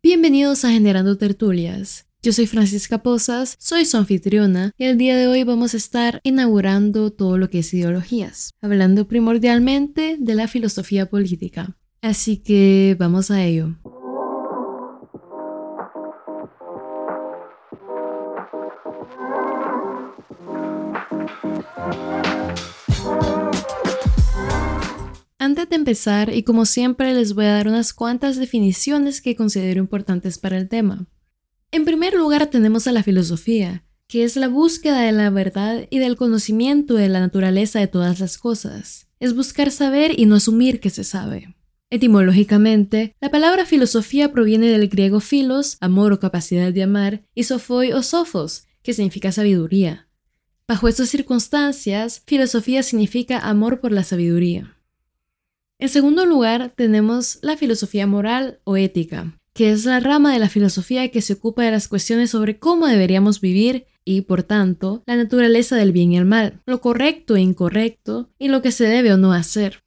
Bienvenidos a Generando Tertulias. Yo soy Francisca Posas, soy su anfitriona y el día de hoy vamos a estar inaugurando todo lo que es ideologías, hablando primordialmente de la filosofía política. Así que vamos a ello. Y como siempre, les voy a dar unas cuantas definiciones que considero importantes para el tema. En primer lugar tenemos a la filosofía, que es la búsqueda de la verdad y del conocimiento de la naturaleza de todas las cosas. Es buscar saber y no asumir que se sabe. Etimológicamente, la palabra filosofía proviene del griego philos, amor o capacidad de amar, y sophoi o sophos, que significa sabiduría. Bajo estas circunstancias, filosofía significa amor por la sabiduría. En segundo lugar, tenemos la filosofía moral o ética, que es la rama de la filosofía que se ocupa de las cuestiones sobre cómo deberíamos vivir y, por tanto, la naturaleza del bien y el mal, lo correcto e incorrecto y lo que se debe o no hacer.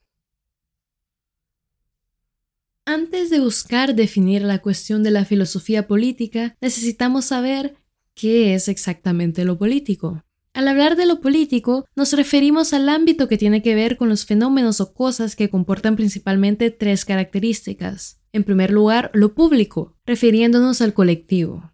Antes de buscar definir la cuestión de la filosofía política, necesitamos saber qué es exactamente lo político. Al hablar de lo político, nos referimos al ámbito que tiene que ver con los fenómenos o cosas que comportan principalmente tres características. En primer lugar, lo público, refiriéndonos al colectivo.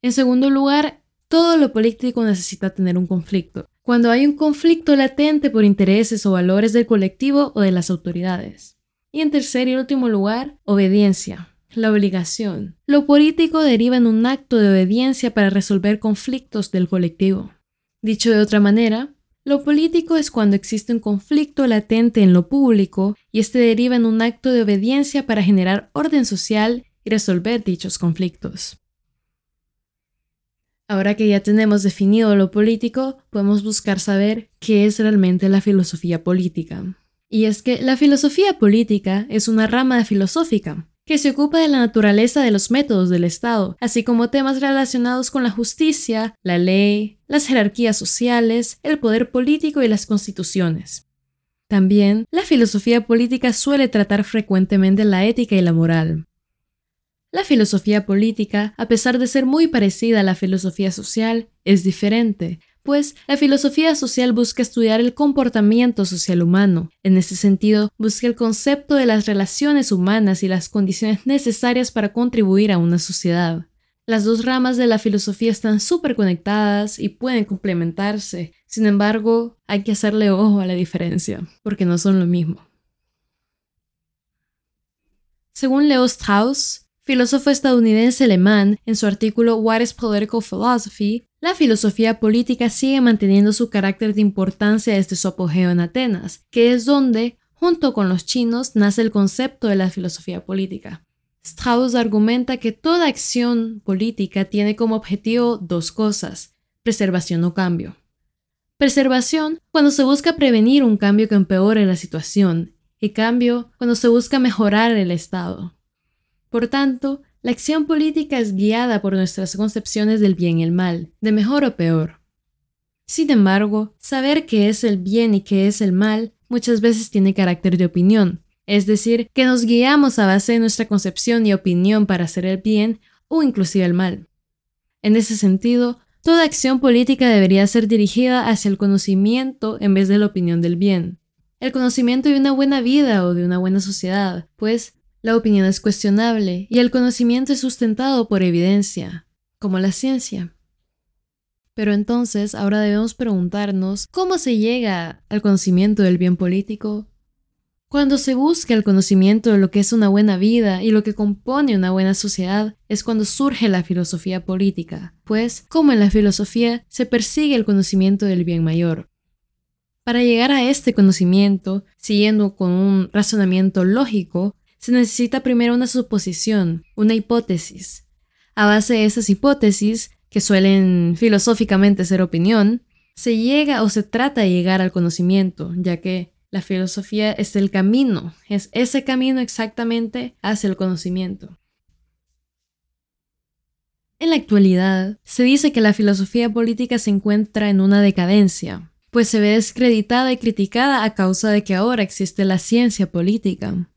En segundo lugar, todo lo político necesita tener un conflicto. Cuando hay un conflicto latente por intereses o valores del colectivo o de las autoridades. Y en tercer y último lugar, obediencia, la obligación. Lo político deriva en un acto de obediencia para resolver conflictos del colectivo. Dicho de otra manera, lo político es cuando existe un conflicto latente en lo público y este deriva en un acto de obediencia para generar orden social y resolver dichos conflictos. Ahora que ya tenemos definido lo político, podemos buscar saber qué es realmente la filosofía política. Y es que la filosofía política es una rama filosófica, que se ocupa de la naturaleza de los métodos del Estado, así como temas relacionados con la justicia, la ley, las jerarquías sociales, el poder político y las constituciones. También, la filosofía política suele tratar frecuentemente la ética y la moral. La filosofía política, a pesar de ser muy parecida a la filosofía social, es diferente, pues la filosofía social busca estudiar el comportamiento social humano. En ese sentido, busca el concepto de las relaciones humanas y las condiciones necesarias para contribuir a una sociedad. Las dos ramas de la filosofía están súper conectadas y pueden complementarse. Sin embargo, hay que hacerle ojo a la diferencia, porque no son lo mismo. Según Leo Strauss, filósofo estadounidense alemán, en su artículo What is Political Philosophy, la filosofía política sigue manteniendo su carácter de importancia desde su apogeo en Atenas, que es donde, junto con los chinos, nace el concepto de la filosofía política. Strauss argumenta que toda acción política tiene como objetivo dos cosas, preservación o cambio. Preservación cuando se busca prevenir un cambio que empeore la situación, y cambio cuando se busca mejorar el estado. Por tanto, la acción política es guiada por nuestras concepciones del bien y el mal, de mejor o peor. Sin embargo, saber qué es el bien y qué es el mal muchas veces tiene carácter de opinión, es decir, que nos guiamos a base de nuestra concepción y opinión para hacer el bien o inclusive el mal. En ese sentido, toda acción política debería ser dirigida hacia el conocimiento en vez de la opinión del bien. El conocimiento de una buena vida o de una buena sociedad, pues la opinión es cuestionable y el conocimiento es sustentado por evidencia, como la ciencia. Pero entonces ahora debemos preguntarnos cómo se llega al conocimiento del bien político. Cuando se busca el conocimiento de lo que es una buena vida y lo que compone una buena sociedad, es cuando surge la filosofía política, pues, como en la filosofía, se persigue el conocimiento del bien mayor. Para llegar a este conocimiento, siguiendo con un razonamiento lógico, se necesita primero una suposición, una hipótesis. A base de esas hipótesis, que suelen filosóficamente ser opinión, se llega o se trata de llegar al conocimiento, ya que la filosofía es el camino, es ese camino exactamente hacia el conocimiento. En la actualidad, se dice que la filosofía política se encuentra en una decadencia, pues se ve descreditada y criticada a causa de que ahora existe la ciencia política.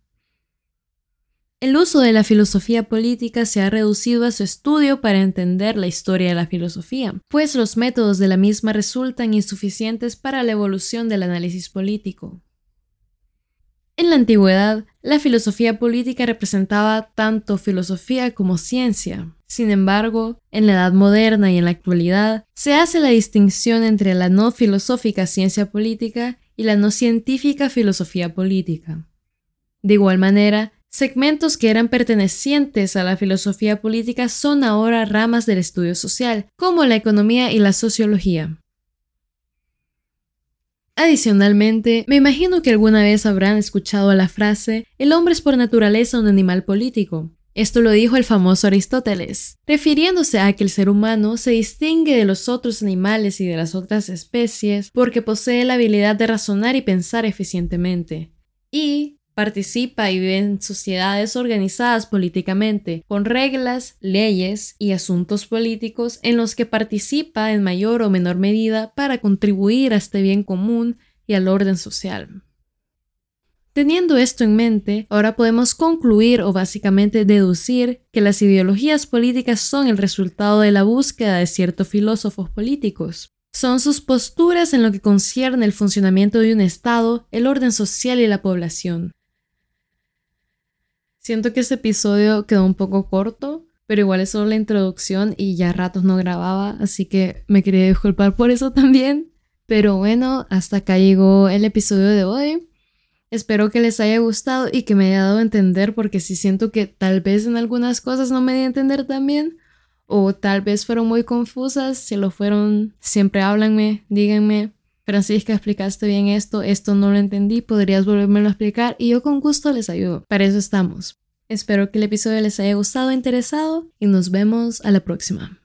El uso de la filosofía política se ha reducido a su estudio para entender la historia de la filosofía, pues los métodos de la misma resultan insuficientes para la evolución del análisis político. En la antigüedad, la filosofía política representaba tanto filosofía como ciencia. Sin embargo, en la edad moderna y en la actualidad, se hace la distinción entre la no filosófica ciencia política y la no científica filosofía política. De igual manera, Segmentos que eran pertenecientes a la filosofía política son ahora ramas del estudio social, como la economía y la sociología. Adicionalmente, me imagino que alguna vez habrán escuchado la frase el hombre es por naturaleza un animal político. Esto lo dijo el famoso Aristóteles, refiriéndose a que el ser humano se distingue de los otros animales y de las otras especies porque posee la habilidad de razonar y pensar eficientemente. Y, participa y vive en sociedades organizadas políticamente, con reglas, leyes y asuntos políticos en los que participa en mayor o menor medida para contribuir a este bien común y al orden social. Teniendo esto en mente, ahora podemos concluir o básicamente deducir que las ideologías políticas son el resultado de la búsqueda de ciertos filósofos políticos. Son sus posturas en lo que concierne el funcionamiento de un Estado, el orden social y la población. Siento que este episodio quedó un poco corto, pero igual es solo la introducción y ya ratos no grababa, así que me quería disculpar por eso también. Pero bueno, hasta acá llegó el episodio de hoy. Espero que les haya gustado y que me haya dado a entender porque sí siento que tal vez en algunas cosas no me di a entender también o tal vez fueron muy confusas, si lo fueron, siempre háblanme, díganme, Francisca, explicaste bien esto, esto no lo entendí, podrías volverme a explicar y yo con gusto les ayudo. Para eso estamos. Espero que el episodio les haya gustado, interesado y nos vemos a la próxima.